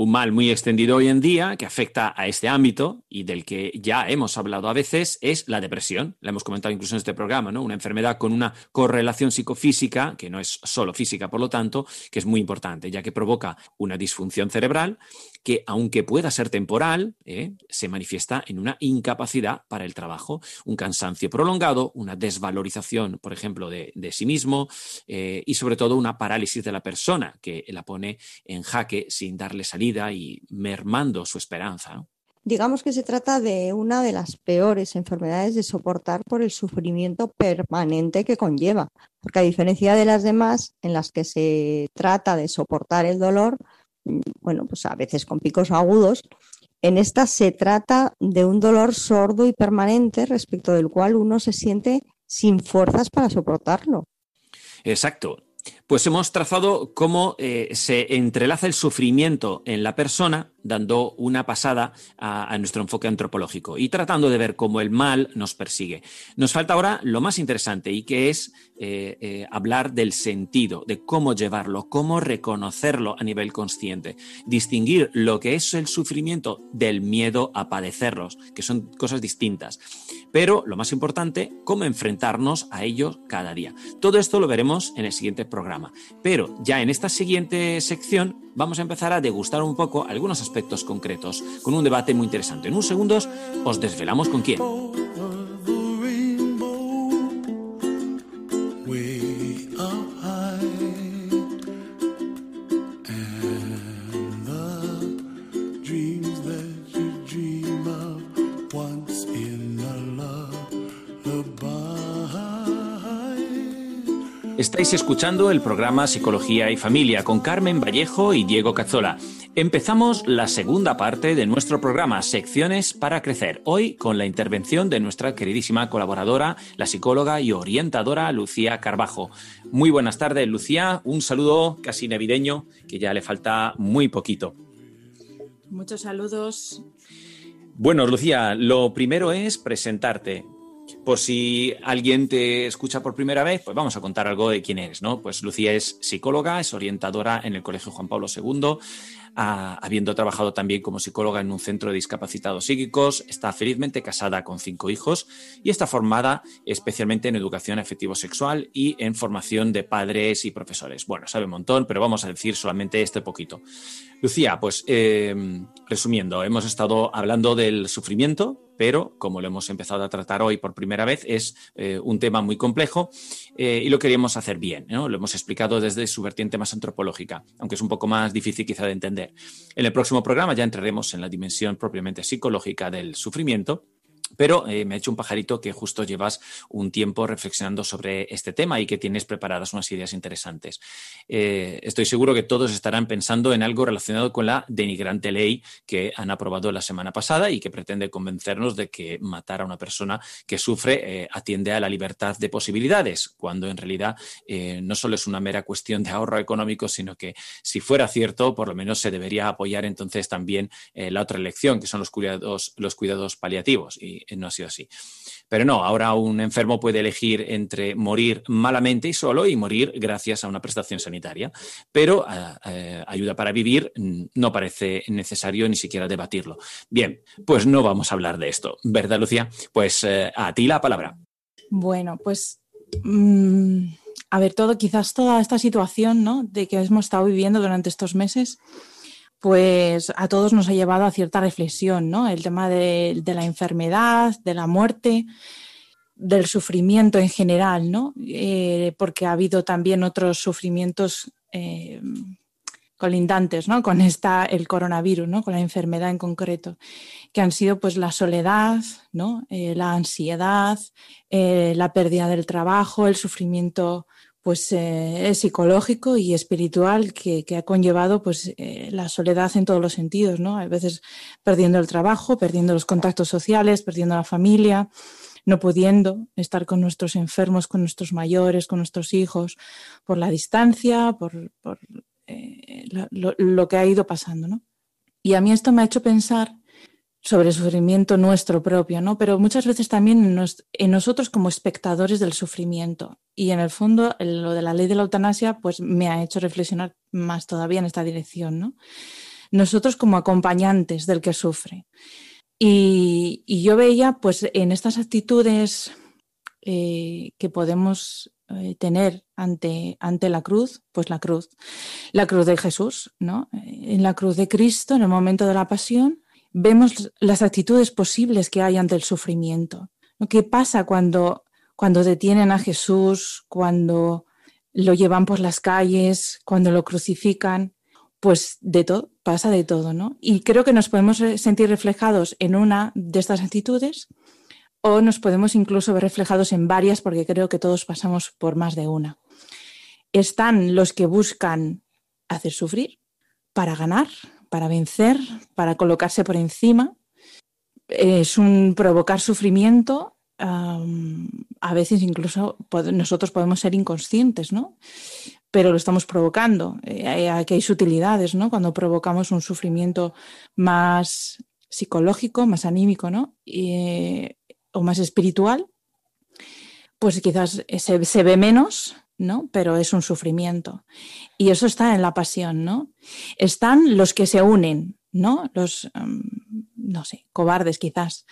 Un mal muy extendido hoy en día que afecta a este ámbito y del que ya hemos hablado a veces es la depresión. La hemos comentado incluso en este programa, ¿no? Una enfermedad con una correlación psicofísica, que no es solo física, por lo tanto, que es muy importante, ya que provoca una disfunción cerebral que, aunque pueda ser temporal, ¿eh? se manifiesta en una incapacidad para el trabajo, un cansancio prolongado, una desvalorización, por ejemplo, de, sí mismo eh, y sobre todo una parálisis de la persona que la pone en jaque sin darle salida y mermando su esperanza. Digamos que se trata de una de las peores enfermedades de soportar por el sufrimiento permanente que conlleva, porque a diferencia de las demás en las que se trata de soportar el dolor, bueno, pues a veces con picos agudos, En esta se trata de un dolor sordo y permanente respecto del cual uno se siente sin fuerzas para soportarlo. Exacto. Pues hemos trazado cómo eh, se entrelaza el sufrimiento en la persona, dando una pasada a, nuestro enfoque antropológico y tratando de ver cómo el mal nos persigue. Nos falta ahora lo más interesante y que es eh, eh, hablar del sentido, de cómo llevarlo, cómo reconocerlo a nivel consciente, distinguir lo que es el sufrimiento del miedo a padecerlos, que son cosas distintas. Pero lo más importante, cómo enfrentarnos a ellos cada día. Todo esto lo veremos en el siguiente programa. Pero ya en esta siguiente sección vamos a empezar a degustar un poco algunos aspectos concretos, con un debate muy interesante. En unos segundos os desvelamos con quién. Estáis escuchando el programa Psicología y Familia con Carmen Vallejo y Diego Cazzola. Empezamos la segunda parte de nuestro programa Secciones para Crecer, hoy con la intervención de nuestra queridísima colaboradora, la psicóloga y orientadora Lucía Carbajo. Muy buenas tardes, Lucía. Un saludo casi navideño, que ya le falta muy poquito. Muchos saludos. Bueno, Lucía, lo primero es presentarte. Por si alguien te escucha por primera vez, pues vamos a contar algo de quién eres, ¿no? Pues Lucía es psicóloga, es orientadora en el Colegio Juan Pablo II, habiendo trabajado también como psicóloga en un centro de discapacitados psíquicos, está felizmente casada con cinco hijos y está formada especialmente en educación afectivo-sexual y en formación de padres y profesores. Bueno, sabe un montón, pero vamos a decir solamente este poquito. Lucía, pues eh, resumiendo, hemos estado hablando del sufrimiento, pero como lo hemos empezado a tratar hoy por primera vez, es eh, un tema muy complejo eh, y lo queríamos hacer bien. Lo hemos explicado desde su vertiente más antropológica, aunque es un poco más difícil quizá de entender. En el próximo programa ya entraremos en la dimensión propiamente psicológica del sufrimiento pero eh, me ha hecho un pajarito que justo llevas un tiempo reflexionando sobre este tema y que tienes preparadas unas ideas interesantes. Eh, estoy seguro que todos estarán pensando en algo relacionado con la denigrante ley que han aprobado la semana pasada y que pretende convencernos de que matar a una persona que sufre eh, atiende a la libertad de posibilidades, cuando en realidad no solo es una mera cuestión de ahorro económico, sino que si fuera cierto, por lo menos se debería apoyar entonces también la otra elección, que son los cuidados, los cuidados paliativos. No ha sido así. Pero no, ahora un enfermo puede elegir entre morir malamente y solo y morir gracias a una prestación sanitaria. Pero eh, eh, ayuda para vivir mm, no parece necesario ni siquiera debatirlo. Bien, pues no vamos a hablar de esto, ¿verdad, Lucía? Pues eh, a ti la palabra. Bueno, pues mm, a ver, todo, quizás toda esta situación ¿no? de que hemos estado viviendo durante estos meses pues a todos nos ha llevado a cierta reflexión, ¿no? El tema de, la enfermedad, de la muerte, del sufrimiento en general, ¿no? Eh, porque ha habido también otros sufrimientos eh, colindantes, ¿no? Con esta, el coronavirus, ¿no? Con la enfermedad en concreto, que han sido pues la soledad, ¿no? Eh, la ansiedad, la pérdida del trabajo, el sufrimiento pues eh, psicológico y espiritual que, ha conllevado pues eh, la soledad en todos los sentidos, ¿no? A veces perdiendo el trabajo, perdiendo los contactos sociales, perdiendo la familia, no pudiendo estar con nuestros enfermos, con nuestros mayores, con nuestros hijos, por la distancia, por, eh, lo, lo, que ha ido pasando, ¿no? Y a mí esto me ha hecho pensar sobre el sufrimiento nuestro propio, ¿no? Pero muchas veces también en, nosotros como espectadores del sufrimiento. Y en el fondo, lo de la ley de la eutanasia, pues me ha hecho reflexionar más todavía en esta dirección, ¿no? Nosotros como acompañantes del que sufre. Y, yo veía, pues, en estas actitudes eh, que podemos eh, tener ante, ante la cruz, pues la cruz, la cruz de Jesús, ¿no? En la cruz de Cristo, en el momento de la pasión, vemos las actitudes posibles que hay ante el sufrimiento. ¿Qué pasa cuando, cuando detienen a Jesús, cuando lo llevan por las calles, cuando lo crucifican? Pues de todo, pasa de todo, ¿no? Y creo que nos podemos sentir reflejados en una de estas actitudes o nos podemos incluso ver reflejados en varias porque creo que todos pasamos por más de una. Están los que buscan hacer sufrir para ganar, para vencer, para colocarse por encima. Es un provocar sufrimiento. a veces incluso nosotros podemos ser inconscientes, ¿no? Pero lo estamos provocando. Eh, aquí hay sutilidades, ¿no? Cuando provocamos un sufrimiento más psicológico, más anímico, ¿no? Eh, o más espiritual, pues quizás se ve menos, ¿no? Pero es un sufrimiento. Y eso está en la pasión, ¿no? Están los que se unen, ¿no? Los, em, no sé, cobardes quizás.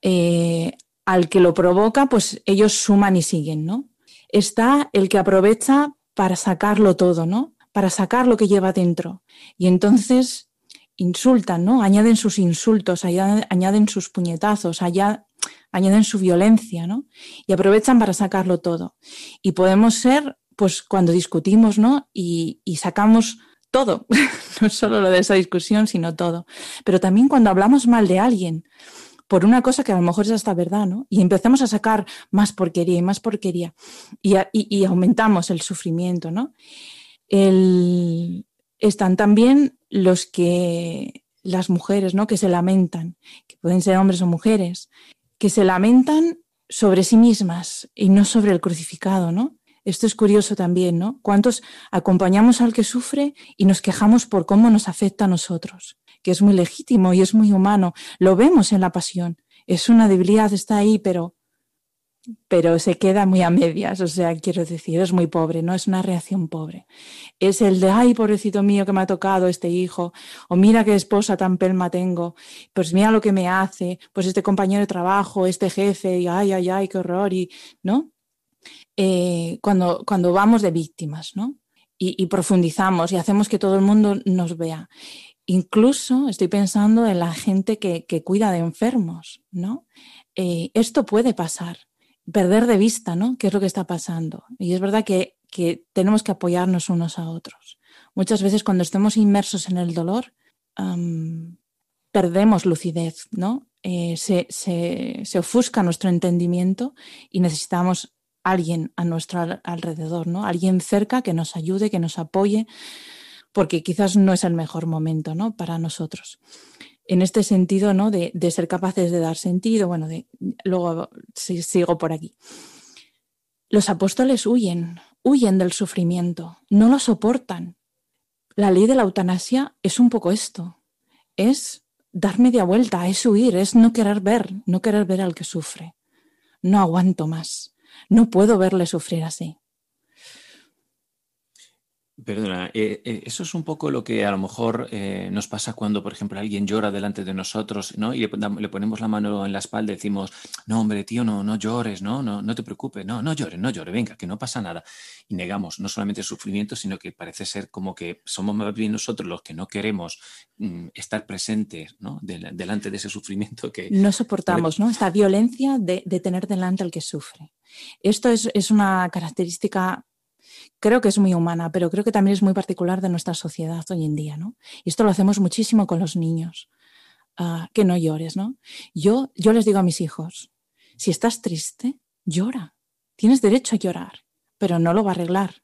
Eh, al que lo provoca, pues ellos suman y siguen, ¿no? Está el que aprovecha para sacarlo todo, ¿no? Para sacar lo que lleva dentro. Y entonces insultan, ¿no? Añaden sus insultos, añaden sus puñetazos, allá añaden su violencia, ¿no? Y aprovechan para sacarlo todo. Y podemos ser, pues, cuando discutimos, ¿no? Y, sacamos todo, (laughs) no solo lo de esa discusión, sino todo. Pero también cuando hablamos mal de alguien, por una cosa que a lo mejor es hasta verdad, ¿no? Y empezamos a sacar más porquería y más porquería y, aumentamos el sufrimiento, ¿no? están también los que, las mujeres, ¿no? Que se lamentan, que pueden ser hombres o mujeres, que se lamentan sobre sí mismas y no sobre el crucificado, ¿no? Esto es curioso también, ¿no? ¿Cuántos acompañamos al que sufre y nos quejamos por cómo nos afecta a nosotros? Que es muy legítimo y es muy humano. Lo vemos en la pasión. Es una debilidad, está ahí, pero pero se queda muy a medias, o sea, quiero decir, es muy pobre, no es una reacción pobre. Es el de, ay, pobrecito mío que me ha tocado este hijo, o mira qué esposa tan pelma tengo, pues mira lo que me hace, pues este compañero de trabajo, este jefe, y ay, ay, ay, qué horror, y, ¿no? Eh, cuando, cuando vamos de víctimas, ¿no? Y, profundizamos y hacemos que todo el mundo nos vea. Incluso estoy pensando en la gente que, cuida de enfermos, ¿no? Eh, esto puede pasar perder de vista, ¿no? ¿Qué es lo que está pasando? Y es verdad que, tenemos que apoyarnos unos a otros. Muchas veces cuando estemos inmersos en el dolor, perdemos lucidez, ¿no? Eh, se, se, ofusca nuestro entendimiento y necesitamos alguien a nuestro alrededor, ¿no? Alguien cerca que nos ayude, que nos apoye, porque quizás no es el mejor momento, ¿no? Para nosotros en este sentido, ¿no? De, ser capaces de dar sentido. Bueno, de, luego sigo por aquí. Los apóstoles huyen, huyen del sufrimiento, no lo soportan. La ley de la eutanasia es un poco esto, es dar media vuelta, es huir, es no querer ver, no querer ver al que sufre. No aguanto más, no puedo verle sufrir así. Perdona, eh, eh, eso es un poco lo que a lo mejor eh, nos pasa cuando, por ejemplo, alguien llora delante de nosotros, ¿no? Y le, ponemos la mano en la espalda y decimos, no, hombre, tío, no, no llores, no, no, no te preocupes, no, no llores, no llores, venga, que no pasa nada. Y negamos no solamente el sufrimiento, sino que parece ser como que somos más bien nosotros los que no queremos mm, estar presentes, ¿no? delante de ese sufrimiento que... No soportamos, ¿no? Esta violencia de, tener delante al que sufre. Esto es, es una característica creo que es muy humana, pero creo que también es muy particular de nuestra sociedad hoy en día, ¿no? Y esto lo hacemos muchísimo con los niños. Ah, que no llores, ¿no? Yo, yo les digo a mis hijos, si estás triste, llora. Tienes derecho a llorar, pero no lo va a arreglar.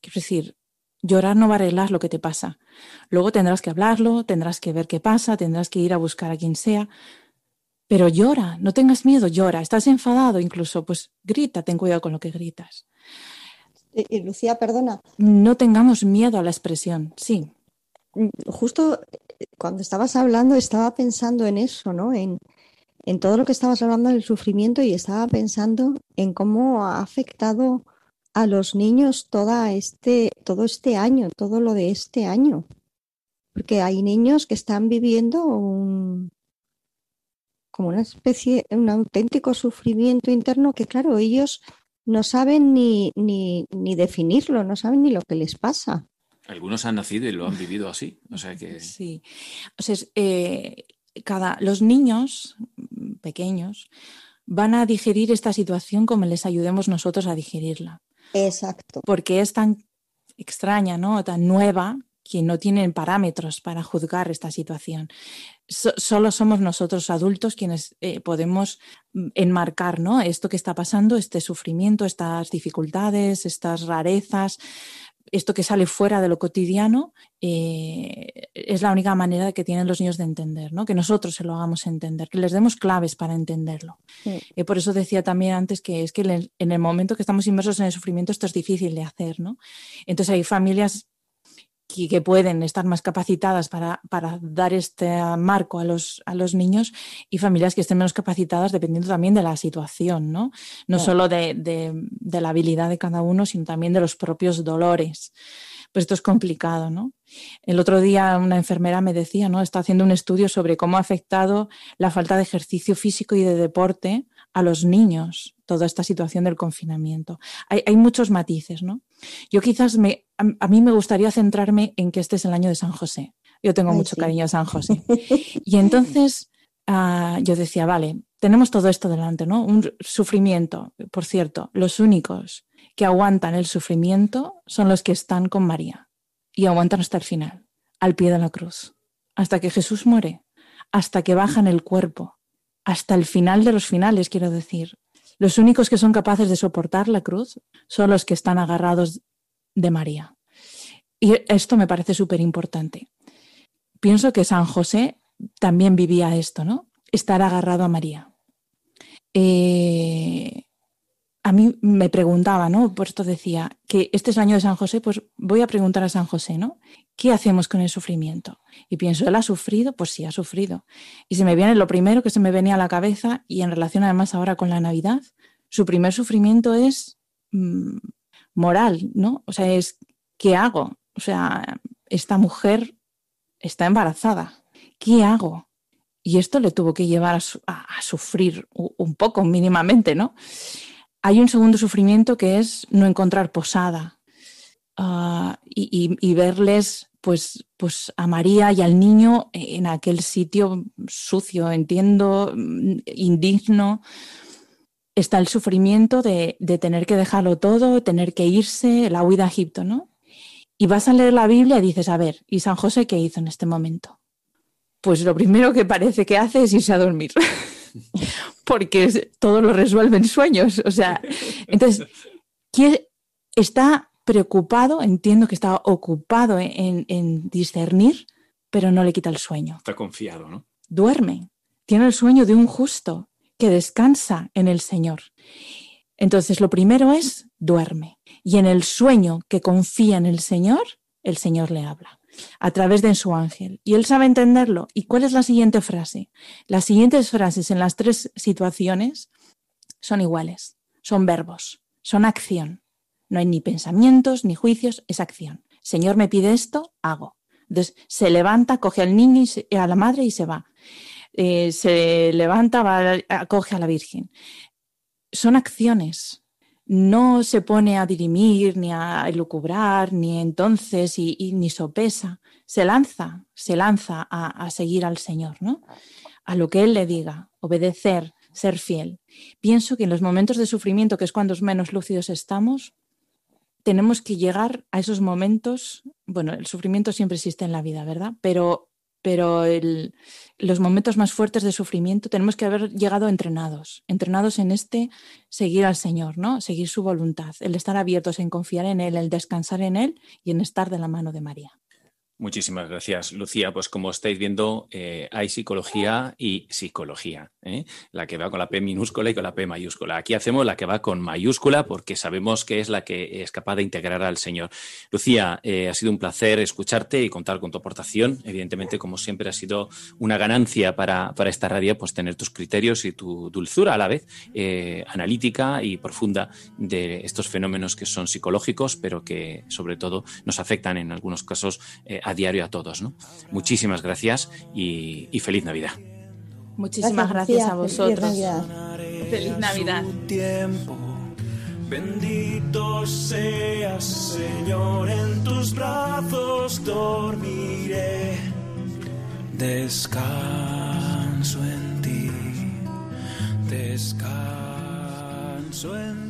Quiero decir, llorar no va a arreglar lo que te pasa. Luego tendrás que hablarlo, tendrás que ver qué pasa, tendrás que ir a buscar a quien sea. Pero llora, no tengas miedo, llora. Estás enfadado incluso, pues grita, ten cuidado con lo que gritas. Eh, Lucía, perdona. No tengamos miedo a la expresión, sí. Mm, justo eh, cuando estabas hablando estaba pensando en eso, ¿no? En, todo lo que estabas hablando del sufrimiento y estaba pensando en cómo ha afectado a los niños toda este, todo este año, todo lo de este año. Porque hay niños que están viviendo un, como una especie, un auténtico sufrimiento interno que, claro, ellos no saben ni, ni, ni definirlo, no saben ni lo que les pasa. Algunos han nacido y lo han vivido así. O sea que. Sí. O sea, eh, cada, los niños pequeños van a digerir esta situación como les ayudemos nosotros a digerirla. Exacto. Porque es tan extraña, ¿no? Tan nueva que no tienen parámetros para juzgar esta situación. Solo somos nosotros adultos quienes eh, podemos mm, enmarcar ¿no? esto que está pasando, este sufrimiento, estas dificultades, estas rarezas, esto que sale fuera de lo cotidiano eh, es la única manera que tienen los niños de entender, ¿no? que nosotros se lo hagamos entender, que les demos claves para entenderlo. Eh, por eso decía también antes que es que en el momento que estamos inmersos en el sufrimiento esto es difícil de hacer. ¿no? Entonces hay familias que, pueden estar más capacitadas para, dar este marco a los, a los niños y familias que estén menos capacitadas dependiendo también de la situación, no, no solo de, de, la habilidad de cada uno, sino también de los propios dolores. Pues esto es complicado, ¿no? El otro día una enfermera me decía, ¿no? Está haciendo un estudio sobre cómo ha afectado la falta de ejercicio físico y de deporte a los niños toda esta situación del confinamiento. Hay, muchos matices, ¿no? Yo quizás me, a, mí me gustaría centrarme en que este es el año de San José. Yo tengo mucho cariño a San José. (laughs) Y entonces ah, yo decía, vale, tenemos todo esto delante, ¿no? Un sufrimiento. Por cierto, los únicos que aguantan el sufrimiento son los que están con María y aguantan hasta el final, al pie de la cruz, hasta que Jesús muere, hasta que bajan el cuerpo, hasta el final de los finales, quiero decir. Los únicos que son capaces de soportar la cruz son los que están agarrados de María. Y esto me parece súper importante. Pienso que San José también vivía esto, ¿no? Estar agarrado a María. Eh, a mí me preguntaba, ¿no? Por esto decía que este es el año de San José, pues voy a preguntar a San José, ¿no? ¿Qué hacemos con el sufrimiento? Y pienso, ¿él ha sufrido? Pues sí, ha sufrido. Y se me viene lo primero que se me venía a la cabeza, y en relación además ahora con la Navidad, su primer sufrimiento es mm, moral, ¿no? O sea, es, ¿qué hago? O sea, esta mujer está embarazada. ¿Qué hago? Y esto le tuvo que llevar a sufrir un poco, mínimamente, ¿no? Hay un segundo sufrimiento que es no encontrar posada ah, y, verles pues, pues a María y al niño en aquel sitio sucio, entiendo, indigno. Está el sufrimiento de, de tener que dejarlo todo, tener que irse, la huida a Egipto, ¿no? Y vas a leer la Biblia y dices, a ver, ¿y San José qué hizo en este momento? Pues lo primero que parece que hace es irse a dormir. (laughs) porque todo lo resuelve en sueños. O sea, entonces, ¿quién está preocupado? Entiendo que está ocupado en, en discernir, pero no le quita el sueño. Está confiado, ¿no? Duerme. Tiene el sueño de un justo que descansa en el Señor. Entonces, lo primero es duerme. Y en el sueño que confía en el Señor, el Señor le habla a través de su ángel. Y él sabe entenderlo. ¿Y cuál es la siguiente frase? Las siguientes frases en las tres situaciones son iguales, son verbos, son acción. No hay ni pensamientos ni juicios, es acción. Señor me pide esto, hago. Entonces se levanta, coge al niño y a la madre y se va. Eh, se levanta, va, coge a la Virgen. Son acciones, no se pone a dirimir, ni a elucubrar, ni entonces, y, ni sopesa. Se lanza, se lanza a, seguir al Señor, ¿no? A lo que Él le diga, obedecer, ser fiel. Pienso que en los momentos de sufrimiento, que es cuando menos lúcidos estamos, tenemos que llegar a esos momentos. Bueno, el sufrimiento siempre existe en la vida, ¿verdad? Pero pero los momentos más fuertes de sufrimiento tenemos que haber llegado entrenados, entrenados en este seguir al Señor, ¿no? Seguir su voluntad, el estar abiertos en confiar en Él, el descansar en Él y en estar de la mano de María. Muchísimas gracias, Lucía. Pues como estáis viendo, eh, hay psicología y psicología, ¿eh? la que va con la P minúscula y con la P mayúscula. Aquí hacemos la que va con mayúscula porque sabemos que es la que es capaz de integrar al Señor. Lucía, eh, ha sido un placer escucharte y contar con tu aportación. Evidentemente, como siempre, ha sido una ganancia para, para esta radio pues tener tus criterios y tu dulzura a la vez analítica y profunda de estos fenómenos que son psicológicos, pero que sobre todo nos afectan en algunos casos a diario a todos. ¿no? Muchísimas gracias y, feliz Navidad. Muchísimas gracias, a vosotros. Feliz Navidad. Tiempo. Bendito seas, Señor, en tus brazos dormiré. Descanso en ti, descanso en ti.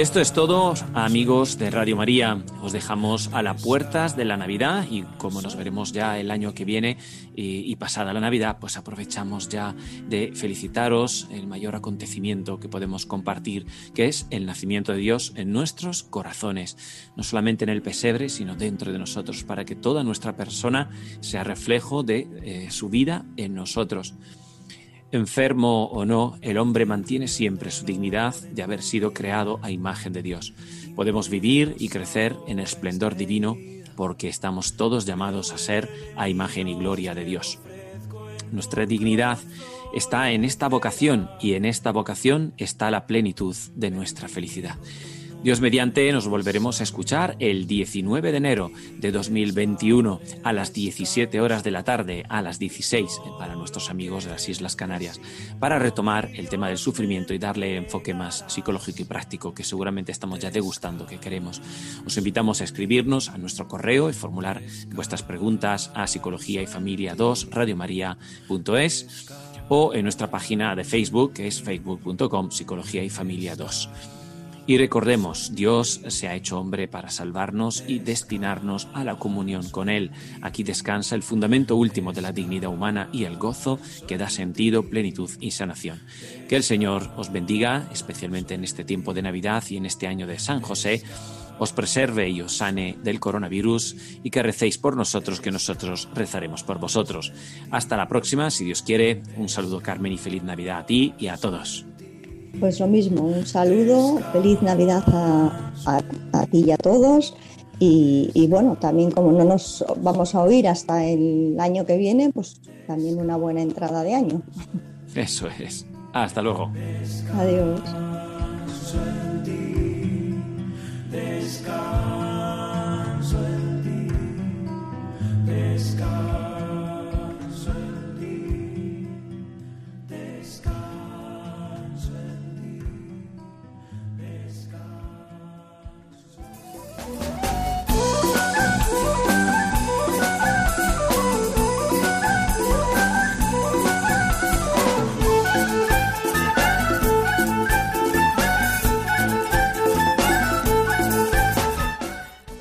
Esto es todo, amigos de Radio María. Os dejamos a las puertas de la Navidad y como nos veremos ya el año que viene y, pasada la Navidad, pues aprovechamos ya de felicitaros el mayor acontecimiento que podemos compartir, que es el nacimiento de Dios en nuestros corazones, no solamente en el pesebre, sino dentro de nosotros, para que toda nuestra persona sea reflejo de eh, su vida en nosotros. Enfermo o no, el hombre mantiene siempre su dignidad de haber sido creado a imagen de Dios. Podemos vivir y crecer en esplendor divino porque estamos todos llamados a ser a imagen y gloria de Dios. Nuestra dignidad está en esta vocación y en esta vocación está la plenitud de nuestra felicidad. Dios mediante nos volveremos a escuchar el 19 de enero de 2021 a las 17 horas de la tarde, a las 16 para nuestros amigos de las Islas Canarias, para retomar el tema del sufrimiento y darle enfoque más psicológico y práctico que seguramente estamos ya degustando que queremos. Os invitamos a escribirnos a nuestro correo y formular vuestras preguntas a psicología y familia 2 radiomaria.es o en nuestra página de Facebook que es facebook.com psicología y familia 2. Y recordemos, Dios se ha hecho hombre para salvarnos y destinarnos a la comunión con Él. Aquí descansa el fundamento último de la dignidad humana y el gozo que da sentido, plenitud y sanación. Que el Señor os bendiga, especialmente en este tiempo de Navidad y en este año de San José os preserve y os sane del coronavirus y que recéis por nosotros, que nosotros rezaremos por vosotros. Hasta la próxima, si Dios quiere. Un saludo Carmen y feliz Navidad a ti y a todos. Pues lo mismo, un saludo, feliz Navidad a, a, a ti y a todos. Y, y, bueno, también como no nos vamos a oír hasta el año que viene, pues también una buena entrada de año. Eso es. Hasta luego. Adiós. Descanso en ti, descanso